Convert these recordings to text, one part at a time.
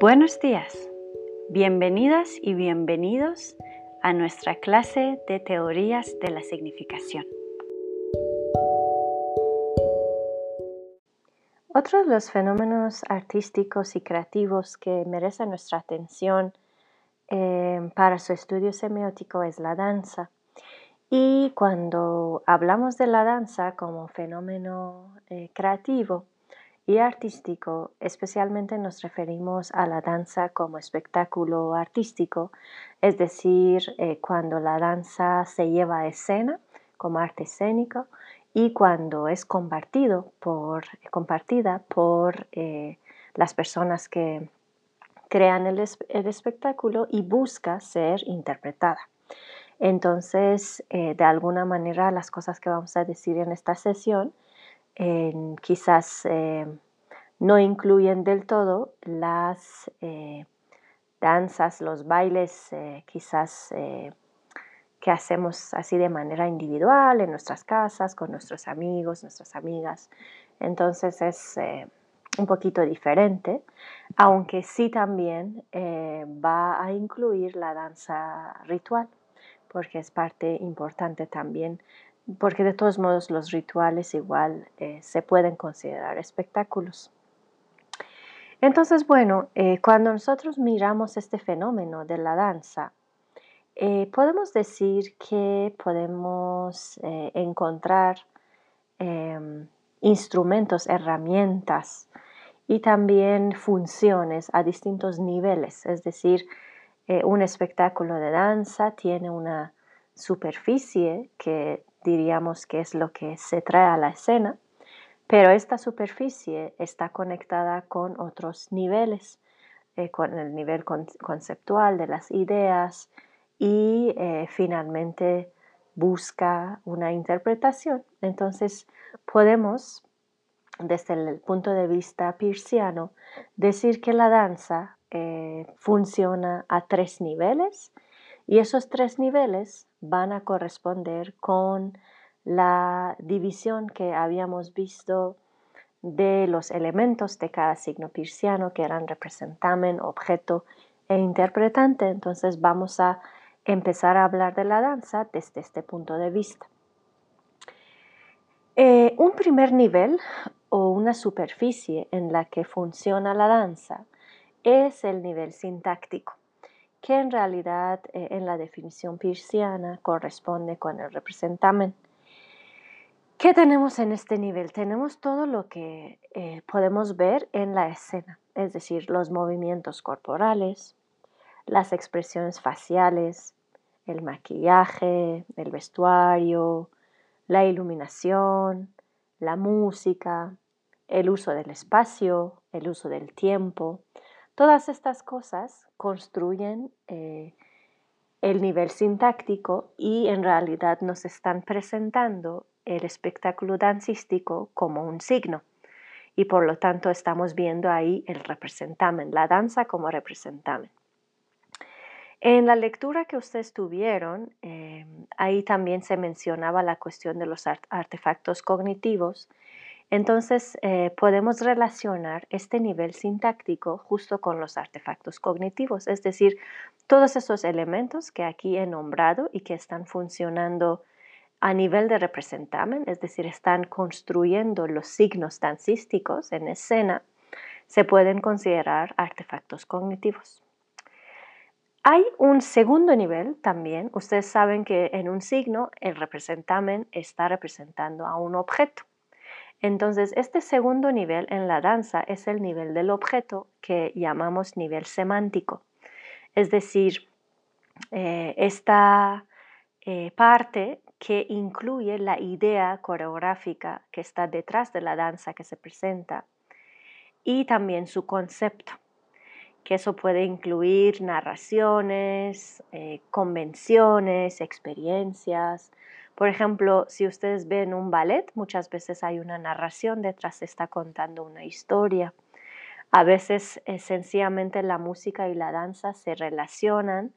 Buenos días, bienvenidas y bienvenidos a nuestra clase de teorías de la significación. Otros de los fenómenos artísticos y creativos que merecen nuestra atención eh, para su estudio semiótico es la danza. Y cuando hablamos de la danza como fenómeno eh, creativo, y artístico, especialmente nos referimos a la danza como espectáculo artístico, es decir, eh, cuando la danza se lleva a escena como arte escénico y cuando es compartido por, compartida por eh, las personas que crean el, espectáculo y busca ser interpretada. Entonces, eh, de alguna manera, las cosas que vamos a decir en esta sesión quizás eh, no incluyen del todo las eh, danzas, los bailes, eh, quizás que hacemos así de manera individual en nuestras casas, con nuestros amigos, nuestras amigas. Entonces es un poquito diferente, aunque sí también va a incluir la danza ritual, porque es parte importante también porque de todos modos los rituales igual eh, se pueden considerar espectáculos. Entonces, bueno, eh, cuando nosotros miramos este fenómeno de la danza, eh, podemos decir que podemos encontrar em, instrumentos, herramientas y también funciones a distintos niveles. Es decir, un espectáculo de danza tiene una superficie que diríamos que es lo que se trae a la escena, pero esta superficie está conectada con otros niveles, eh, con el nivel conceptual de las ideas y eh, finalmente busca una interpretación. Entonces podemos, desde el punto de vista pirciano, decir que la danza eh, funciona a tres niveles y esos tres niveles van a corresponder con la división que habíamos visto de los elementos de cada signo pirciano que eran representamen, objeto e interpretante. Entonces vamos a empezar a hablar de la danza desde este punto de vista. Eh, un primer nivel o una superficie en la que funciona la danza es el nivel sintáctico que en realidad eh, en la definición pirciana corresponde con el representamen. ¿Qué tenemos en este nivel? Tenemos todo lo que eh, podemos ver en la escena, es decir, los movimientos corporales, las expresiones faciales, el maquillaje, el vestuario, la iluminación, la música, el uso del espacio, el uso del tiempo, Todas estas cosas construyen eh, el nivel sintáctico y en realidad nos están presentando el espectáculo dancístico como un signo. Y por lo tanto estamos viendo ahí el representamen, la danza como representamen. En la lectura que ustedes tuvieron, eh, ahí también se mencionaba la cuestión de los artefactos cognitivos entonces eh, podemos relacionar este nivel sintáctico justo con los artefactos cognitivos, es decir, todos esos elementos que aquí he nombrado y que están funcionando a nivel de representamen, es decir, están construyendo los signos dancísticos en escena, se pueden considerar artefactos cognitivos. Hay un segundo nivel también. Ustedes saben que en un signo el representamen está representando a un objeto. Entonces, este segundo nivel en la danza es el nivel del objeto que llamamos nivel semántico. Es decir, eh, esta eh, parte que incluye la idea coreográfica que está detrás de la danza que se presenta y también su concepto, que eso puede incluir narraciones, eh, convenciones, experiencias, por ejemplo, si ustedes ven un ballet, muchas veces hay una narración detrás, está contando una historia. A veces eh, sencillamente la música y la danza se relacionan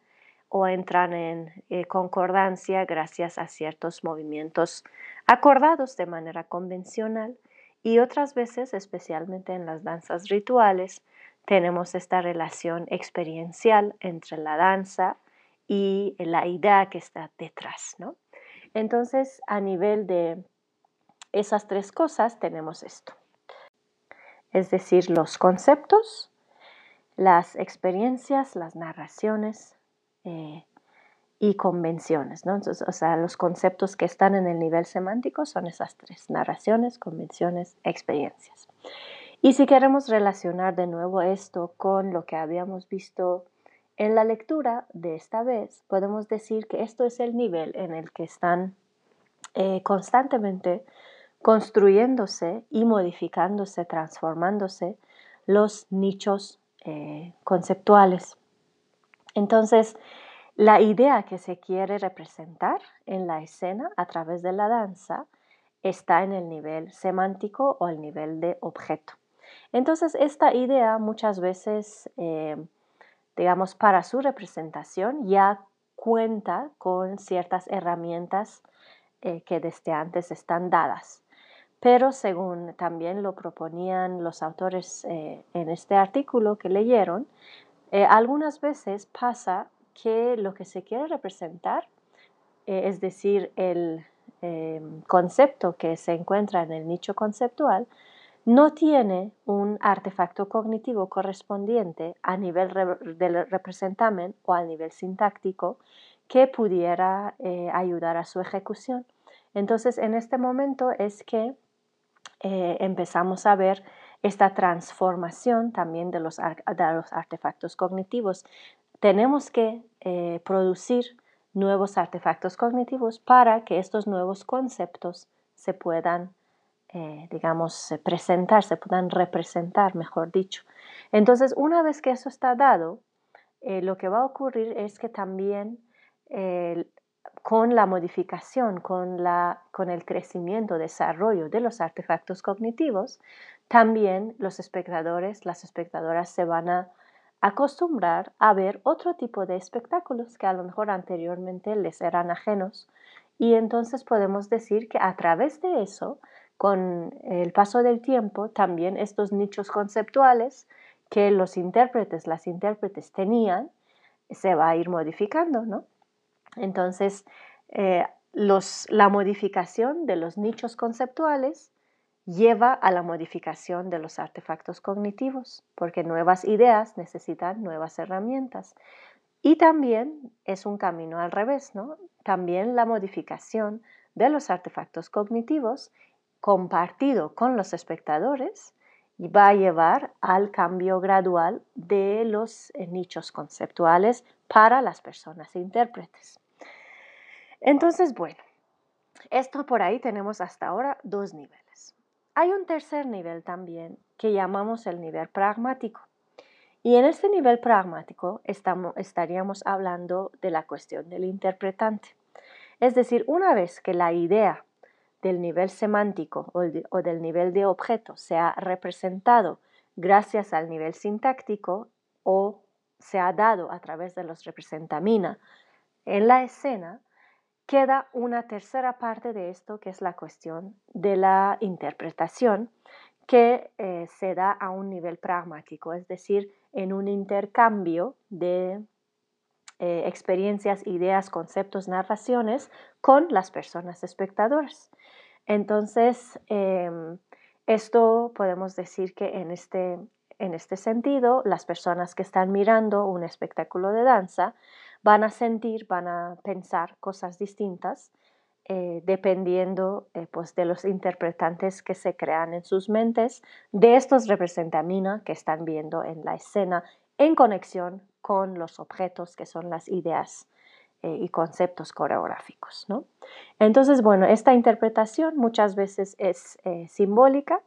o entran en eh, concordancia gracias a ciertos movimientos acordados de manera convencional y otras veces, especialmente en las danzas rituales, tenemos esta relación experiencial entre la danza y la idea que está detrás, ¿no? Entonces, a nivel de esas tres cosas tenemos esto. Es decir, los conceptos, las experiencias, las narraciones eh, y convenciones. ¿no? o sea, los conceptos que están en el nivel semántico son esas tres, narraciones, convenciones, experiencias. Y si queremos relacionar de nuevo esto con lo que habíamos visto en la lectura de esta vez, podemos decir que esto es el nivel en el que están eh, constantemente construyéndose y modificándose, transformándose los nichos eh, conceptuales. Entonces, la idea que se quiere representar en la escena a través de la danza está en el nivel semántico o el nivel de objeto. Entonces, esta idea muchas veces, eh, digamos, para su representación ya cuenta con ciertas herramientas eh, que desde antes están dadas. Pero según también lo proponían los autores eh, en este artículo que leyeron, algunas veces pasa que lo que se quiere representar, es decir, el concepto que se encuentra en el nicho conceptual, no tiene un artefacto cognitivo correspondiente a nivel del representamen o a nivel sintáctico que pudiera eh, ayudar a su ejecución. Entonces, en este momento es que eh, empezamos a ver esta transformación también de los, artefactos cognitivos. Tenemos que eh, producir nuevos artefactos cognitivos para que estos nuevos conceptos se puedan eh, digamos, presentar, se puedan representar, mejor dicho. Entonces, una vez que eso está dado, eh, lo que va a ocurrir es que también eh, con la modificación, con, la, con el crecimiento, desarrollo de los artefactos cognitivos, también los espectadores, las espectadoras se van a acostumbrar a ver otro tipo de espectáculos que a lo mejor anteriormente les eran ajenos. Y entonces podemos decir que a través de eso con el paso del tiempo, también estos nichos conceptuales que los intérpretes, las intérpretes tenían, se va a ir modificando, ¿no? Entonces, eh, la modificación de los nichos conceptuales lleva a la modificación de los artefactos cognitivos, porque nuevas ideas necesitan nuevas herramientas. Y también es un camino al revés, ¿no? También la modificación de los artefactos cognitivos compartido con los espectadores y va a llevar al cambio gradual de los eh, nichos conceptuales para las personas intérpretes. Entonces, bueno, esto por ahí tenemos hasta ahora dos niveles. Hay un tercer nivel también que llamamos el nivel pragmático. Y en este nivel pragmático estaríamos hablando de la cuestión del interpretante. Es decir, una vez que la idea del nivel semántico o, del nivel de objeto se ha representado gracias al nivel sintáctico o se ha dado a través de los representamina en la escena, queda una tercera parte de esto que es la cuestión de la interpretación que eh, se da a un nivel pragmático, es decir, en un intercambio de eh, experiencias, ideas, conceptos, narraciones con las personas espectadoras. Entonces, em, esto podemos decir que en este, en este sentido, las personas que están mirando un espectáculo de danza van a sentir, van a pensar cosas distintas eh, dependiendo eh, pues de los interpretantes que se crean en sus mentes de estos representamina que están viendo en la escena en conexión con los objetos que son las ideas y conceptos coreográficos. ¿no? Entonces, bueno, esta interpretación muchas veces es eh, simbólica,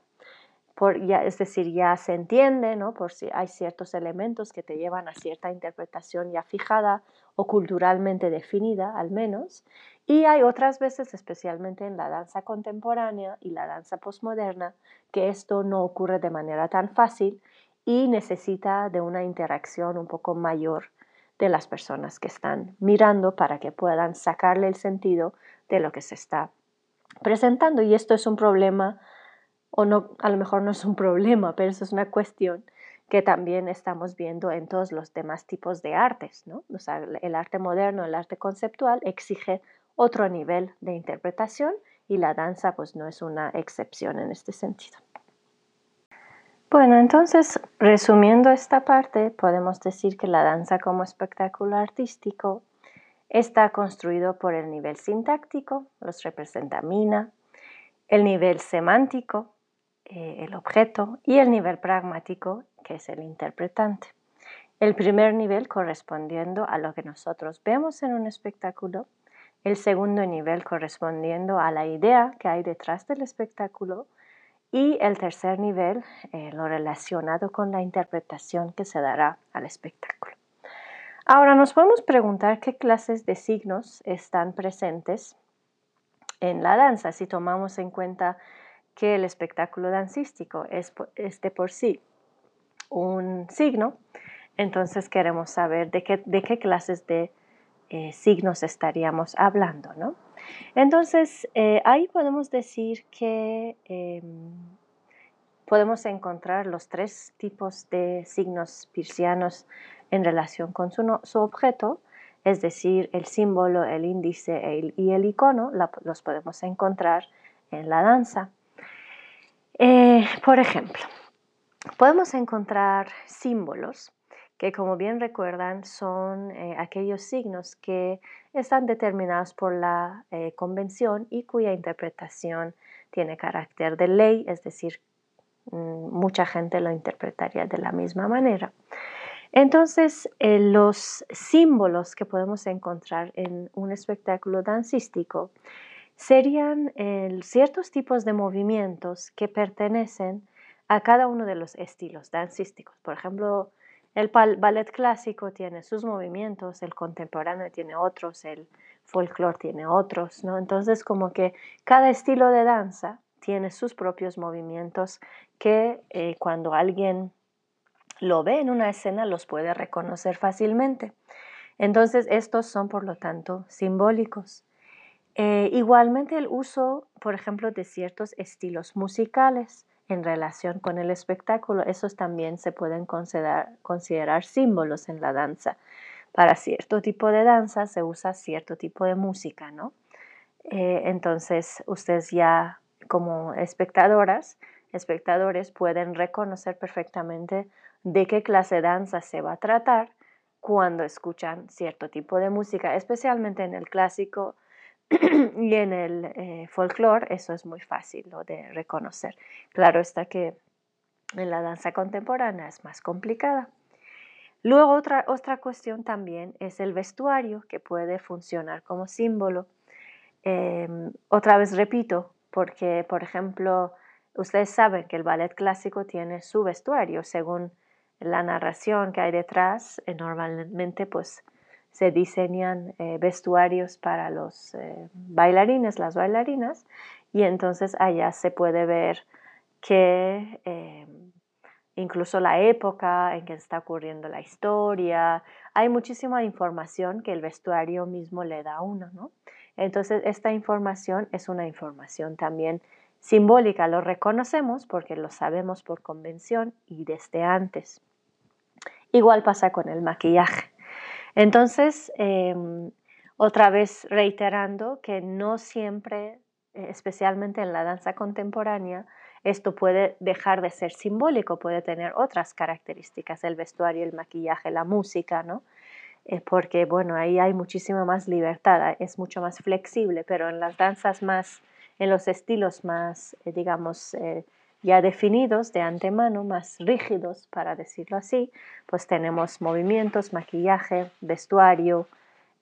por, ya, es decir, ya se entiende, ¿no? por si hay ciertos elementos que te llevan a cierta interpretación ya fijada o culturalmente definida al menos, y hay otras veces, especialmente en la danza contemporánea y la danza postmoderna, que esto no ocurre de manera tan fácil y necesita de una interacción un poco mayor de las personas que están mirando para que puedan sacarle el sentido de lo que se está presentando. Y esto es un problema, o no, a lo mejor no es un problema, pero eso es una cuestión que también estamos viendo en todos los demás tipos de artes. ¿no? El arte moderno, el arte conceptual exige otro nivel de interpretación y la danza pues no es una excepción en este sentido. Bueno, entonces, resumiendo esta parte, podemos decir que la danza como espectáculo artístico está construido por el nivel sintáctico, los representa Mina, el nivel semántico, eh, el objeto, y el nivel pragmático, que es el interpretante. El primer nivel correspondiendo a lo que nosotros vemos en un espectáculo, el segundo nivel correspondiendo a la idea que hay detrás del espectáculo y el tercer nivel, eh, lo relacionado con la interpretación que se dará al espectáculo. Ahora nos podemos preguntar qué clases de signos están presentes en la danza si tomamos en cuenta que el espectáculo dancístico es, de por sí un signo, entonces queremos saber de qué, clases de eh, signos estaríamos hablando, ¿no? Entonces, eh, ahí podemos decir que em, podemos encontrar los tres tipos de signos pirsianos en relación con su, objeto, es decir, el símbolo, el índice y el icono, los podemos encontrar en la danza. Eh, por ejemplo, podemos encontrar símbolos que como bien recuerdan son eh, aquellos signos que están determinados por la eh, convención y cuya interpretación tiene carácter de ley, es decir, mm, mucha gente lo interpretaría de la misma manera. Entonces, eh, los símbolos que podemos encontrar en un espectáculo dancístico serían ciertos tipos de movimientos que pertenecen a cada uno de los estilos dancísticos. Por ejemplo, el ballet clásico tiene sus movimientos, el contemporáneo tiene otros, el folclore tiene otros, ¿no? Entonces como que cada estilo de danza tiene sus propios movimientos que eh, cuando alguien lo ve en una escena los puede reconocer fácilmente. Entonces estos son por lo tanto simbólicos. Eh, igualmente el uso, por ejemplo, de ciertos estilos musicales en relación con el espectáculo, esos también se pueden considerar, símbolos en la danza. Para cierto tipo de danza se usa cierto tipo de música, ¿no? Eh, entonces, ustedes ya como espectadoras, espectadores pueden reconocer perfectamente de qué clase de danza se va a tratar cuando escuchan cierto tipo de música, especialmente en el clásico y en el eh, folclore eso es muy fácil de reconocer. Claro está que en la danza contemporánea es más complicada. Luego otra, otra cuestión también es el vestuario que puede funcionar como símbolo. Em, otra vez repito, porque por ejemplo, ustedes saben que el ballet clásico tiene su vestuario según la narración que hay detrás, eh, normalmente pues se diseñan eh, vestuarios para los eh, bailarines, las bailarinas, y entonces allá se puede ver que eh, incluso la época en que está ocurriendo la historia, hay muchísima información que el vestuario mismo le da a uno, ¿no? Entonces esta información es una información también simbólica, lo reconocemos porque lo sabemos por convención y desde antes. Igual pasa con el maquillaje. Entonces, em, otra vez reiterando que no siempre, eh, especialmente en la danza contemporánea, esto puede dejar de ser simbólico, puede tener otras características, el vestuario, el maquillaje, la música, ¿no? Eh, porque, bueno, ahí hay muchísima más libertad, es mucho más flexible, pero en las danzas más, en los estilos más, eh, digamos, ya definidos de antemano, más rígidos, para decirlo así, pues tenemos movimientos, maquillaje, vestuario,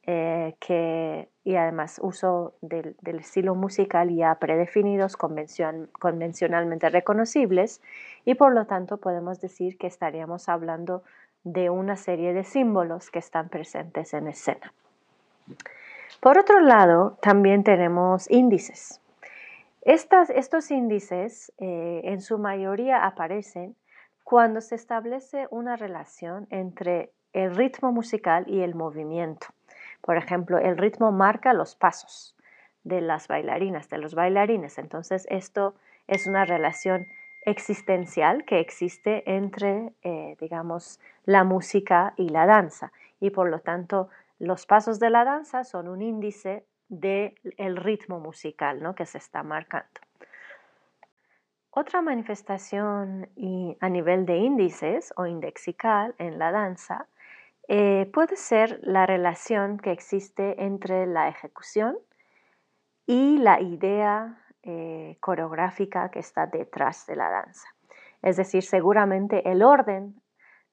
eh, que, y además uso del, estilo musical ya predefinidos, convencionalmente reconocibles, y por lo tanto podemos decir que estaríamos hablando de una serie de símbolos que están presentes en escena. Por otro lado, también tenemos índices estos índices eh, en su mayoría aparecen cuando se establece una relación entre el ritmo musical y el movimiento. Por ejemplo, el ritmo marca los pasos de las bailarinas, de los bailarines. Entonces, esto es una relación existencial que existe entre, eh, digamos, la música y la danza. Y por lo tanto, los pasos de la danza son un índice del ritmo musical ¿no? que se está marcando. Otra manifestación a nivel de índices o indexical en la danza eh, puede ser la relación que existe entre la ejecución y la idea eh, coreográfica que está detrás de la danza. Es decir, seguramente el orden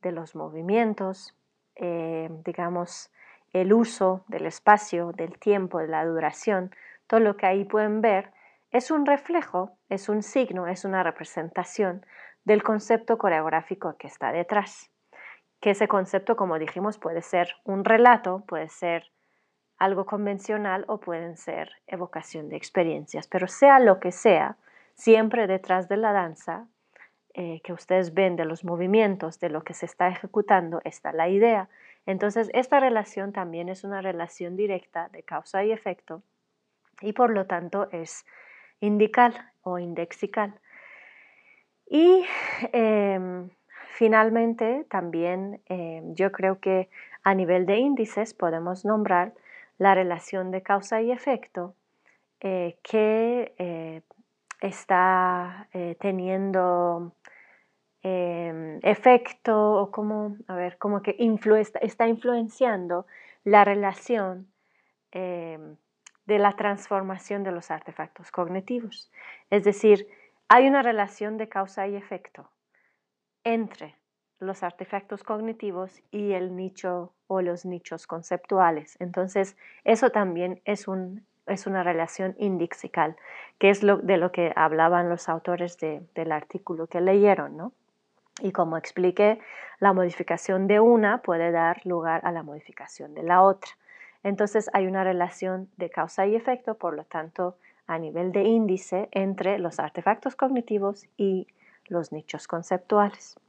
de los movimientos, eh, digamos, el uso del espacio, del tiempo, de la duración, todo lo que ahí pueden ver, es un reflejo, es un signo, es una representación del concepto coreográfico que está detrás. Que ese concepto, como dijimos, puede ser un relato, puede ser algo convencional o pueden ser evocación de experiencias, pero sea lo que sea, siempre detrás de la danza eh, que ustedes ven de los movimientos, de lo que se está ejecutando, está la idea. Entonces, esta relación también es una relación directa de causa y efecto y por lo tanto es indical o indexical. Y em, finalmente, también em, yo creo que a nivel de índices podemos nombrar la relación de causa y efecto eh, que eh, está eh, teniendo em, efecto o como, a ver, como que está influenciando la relación em, de la transformación de los artefactos cognitivos. Es decir, hay una relación de causa y efecto entre los artefactos cognitivos y el nicho o los nichos conceptuales. Entonces, eso también es, un, es una relación indixical, que es lo, de lo que hablaban los autores del artículo que leyeron, ¿no? Y como expliqué, la modificación de una puede dar lugar a la modificación de la otra. Entonces hay una relación de causa y efecto, por lo tanto, a nivel de índice entre los artefactos cognitivos y los nichos conceptuales.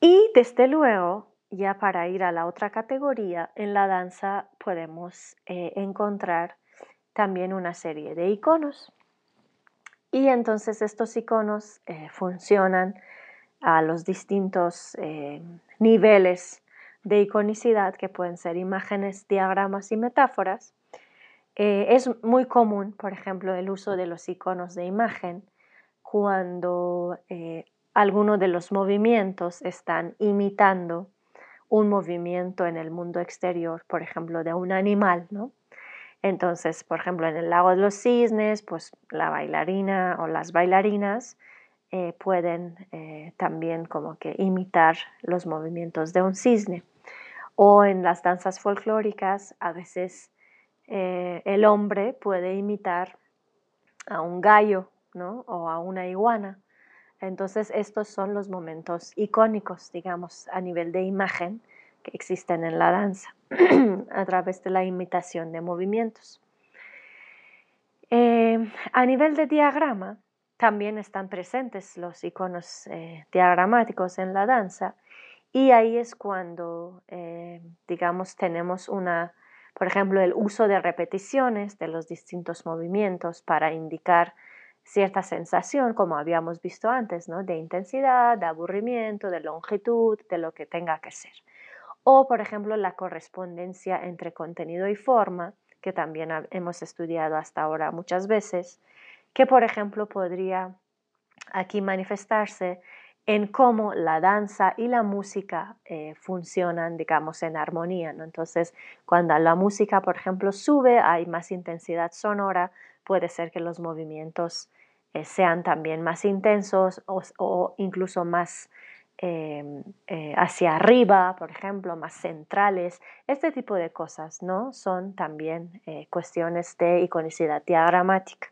Y desde luego, ya para ir a la otra categoría, en la danza podemos eh, encontrar también una serie de iconos. Y entonces estos iconos eh, funcionan a los distintos eh, niveles de iconicidad que pueden ser imágenes, diagramas y metáforas. es muy común, por ejemplo, el uso de los iconos de imagen cuando algunos de los movimientos están imitando un movimiento en el mundo exterior, por ejemplo, de un animal, ¿no? Entonces, por ejemplo, en el lago de los cisnes, pues la bailarina o las bailarinas eh, pueden eh, también como que imitar los movimientos de un cisne. O en las danzas folclóricas, a veces eh, el hombre puede imitar a un gallo, ¿no? O a una iguana. Entonces, estos son los momentos icónicos, digamos, a nivel de imagen que existen en la danza, a través de la imitación de movimientos. Eh, a nivel de diagrama, también están presentes los iconos eh, diagramáticos en la danza y ahí es cuando, eh, digamos, tenemos una, por ejemplo, el uso de repeticiones de los distintos movimientos para indicar cierta sensación, como habíamos visto antes, ¿no? de intensidad, de aburrimiento, de longitud, de lo que tenga que ser. O, por ejemplo, la correspondencia entre contenido y forma, que también hemos estudiado hasta ahora muchas veces, que, por ejemplo, podría aquí manifestarse en cómo la danza y la música eh, funcionan, digamos, en armonía. ¿no? Entonces, cuando la música, por ejemplo, sube, hay más intensidad sonora, puede ser que los movimientos eh, sean también más intensos o, incluso más em, eh, hacia arriba, por ejemplo, más centrales. Este tipo de cosas ¿no? son también eh, cuestiones de iconicidad diagramática.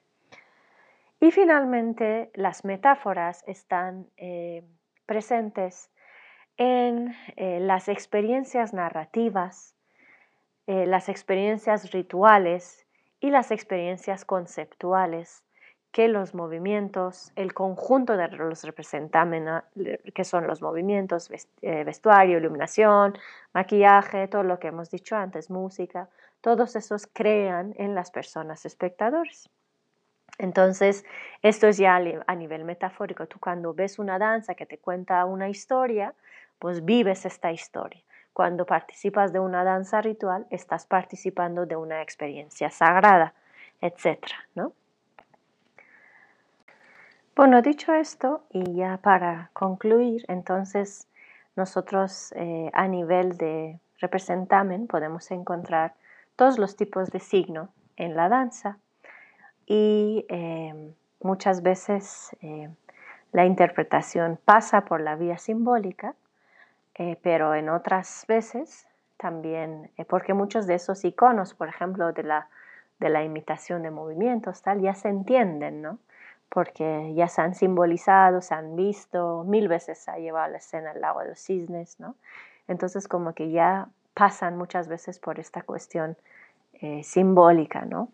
Y finalmente, las metáforas están presentes en las experiencias narrativas, las experiencias rituales y las experiencias conceptuales que los movimientos, el conjunto de los representantes, que son los movimientos, eh, vestuario, iluminación, maquillaje, todo lo que hemos dicho antes, música, todos esos crean en las personas espectadores. Entonces, esto es ya a nivel metafórico. Tú cuando ves una danza que te cuenta una historia, pues vives esta historia. Cuando participas de una danza ritual, estás participando de una experiencia sagrada, etc. ¿no? Bueno, dicho esto, y ya para concluir, entonces nosotros eh, a nivel de representamen podemos encontrar todos los tipos de signo en la danza y eh, muchas veces eh, la interpretación pasa por la vía simbólica, pero en otras veces también, porque muchos de esos iconos, por ejemplo, de la, de la imitación de movimientos, tal, ya se entienden, ¿no? Porque ya se han simbolizado, se han visto, mil veces se ha llevado la escena el lago de los cisnes, ¿no? Entonces como que ya pasan muchas veces por esta cuestión simbólica, ¿no?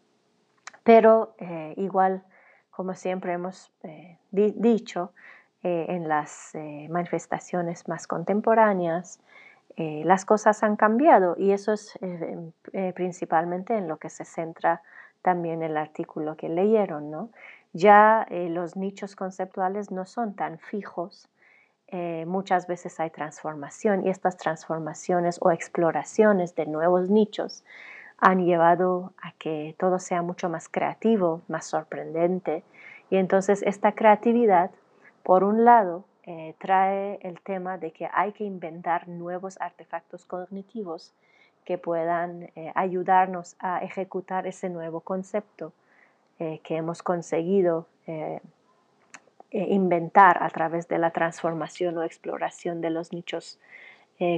Pero eh, igual, como siempre hemos eh, dicho, eh, en las manifestaciones más contemporáneas, las cosas han cambiado y eso es principalmente en lo que se centra también el artículo que leyeron. ¿no? Ya los nichos conceptuales no son tan fijos, muchas veces hay transformación y estas transformaciones o exploraciones de nuevos nichos han llevado a que todo sea mucho más creativo, más sorprendente. Y entonces esta creatividad, por un lado, eh, trae el tema de que hay que inventar nuevos artefactos cognitivos que puedan eh, ayudarnos a ejecutar ese nuevo concepto eh, que hemos conseguido inventar a través de la transformación o exploración de los nichos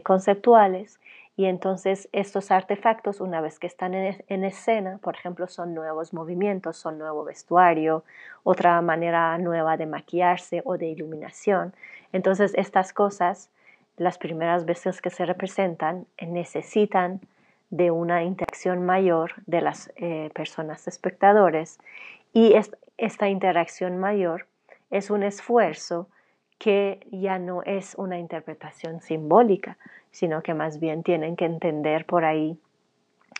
conceptuales y entonces estos artefactos, una vez que están en, escena, por ejemplo, son nuevos movimientos, son nuevo vestuario, otra manera nueva de maquillarse o de iluminación. Entonces estas cosas, las primeras veces que se representan, necesitan de una interacción mayor de las eh, personas espectadores y esta interacción mayor es un esfuerzo que ya no es una interpretación simbólica, sino que más bien tienen que entender por ahí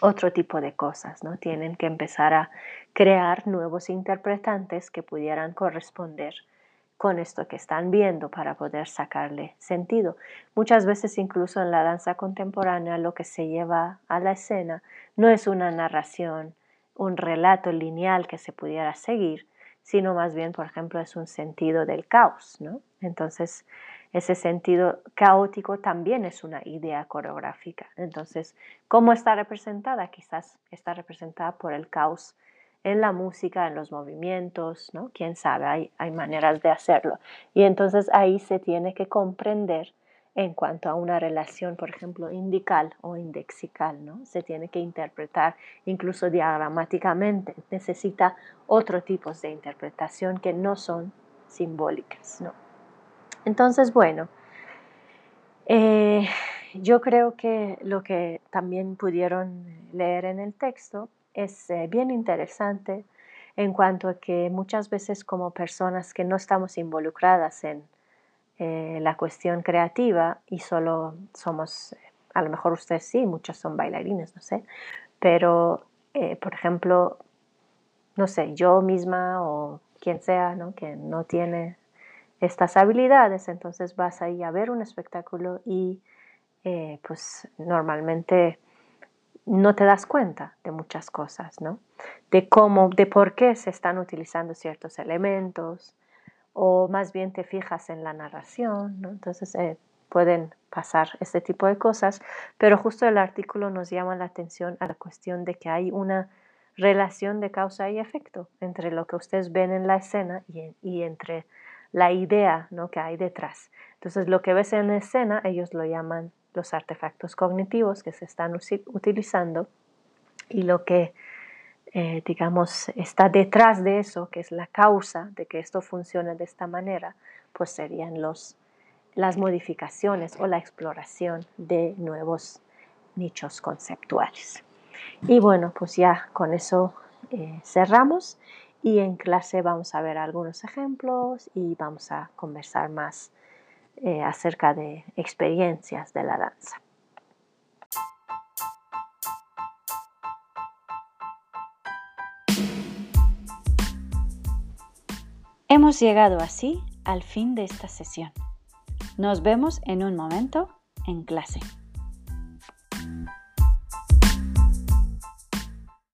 otro tipo de cosas, ¿no? Tienen que empezar a crear nuevos interpretantes que pudieran corresponder con esto que están viendo para poder sacarle sentido. Muchas veces incluso en la danza contemporánea lo que se lleva a la escena no es una narración, un relato lineal que se pudiera seguir, sino más bien, por ejemplo, es un sentido del caos, ¿no? Entonces, ese sentido caótico también es una idea coreográfica. Entonces, ¿cómo está representada? Quizás está representada por el caos en la música, en los movimientos, ¿no? Quién sabe, hay, hay maneras de hacerlo. Y entonces ahí se tiene que comprender en cuanto a una relación, por ejemplo, indical o indexical, ¿no? Se tiene que interpretar incluso diagramáticamente. Necesita otro tipo de interpretación que no son simbólicas, ¿no? Entonces, bueno, eh, yo creo que lo que también pudieron leer en el texto es eh, bien interesante en cuanto a que muchas veces como personas que no estamos involucradas en eh, la cuestión creativa y solo somos, a lo mejor ustedes sí, muchos son bailarines, no sé, pero por ejemplo, no sé, yo misma o quien sea, ¿no? que no tiene estas habilidades, entonces vas ahí a ver un espectáculo y eh, pues normalmente no te das cuenta de muchas cosas, ¿no? De cómo, de por qué se están utilizando ciertos elementos, o más bien te fijas en la narración, ¿no? Entonces eh, pueden pasar este tipo de cosas, pero justo el artículo nos llama la atención a la cuestión de que hay una relación de causa y efecto entre lo que ustedes ven en la escena y, entre la idea ¿no? que hay detrás. Entonces, lo que ves en escena, ellos lo llaman los artefactos cognitivos que se están utilizando y lo que, eh, digamos, está detrás de eso, que es la causa de que esto funcione de esta manera, pues serían los, las modificaciones o la exploración de nuevos nichos conceptuales. Y bueno, pues ya con eso eh, cerramos y en clase vamos a ver algunos ejemplos y vamos a conversar más eh, acerca de experiencias de la danza. Hemos llegado así al fin de esta sesión. Nos vemos en un momento en clase.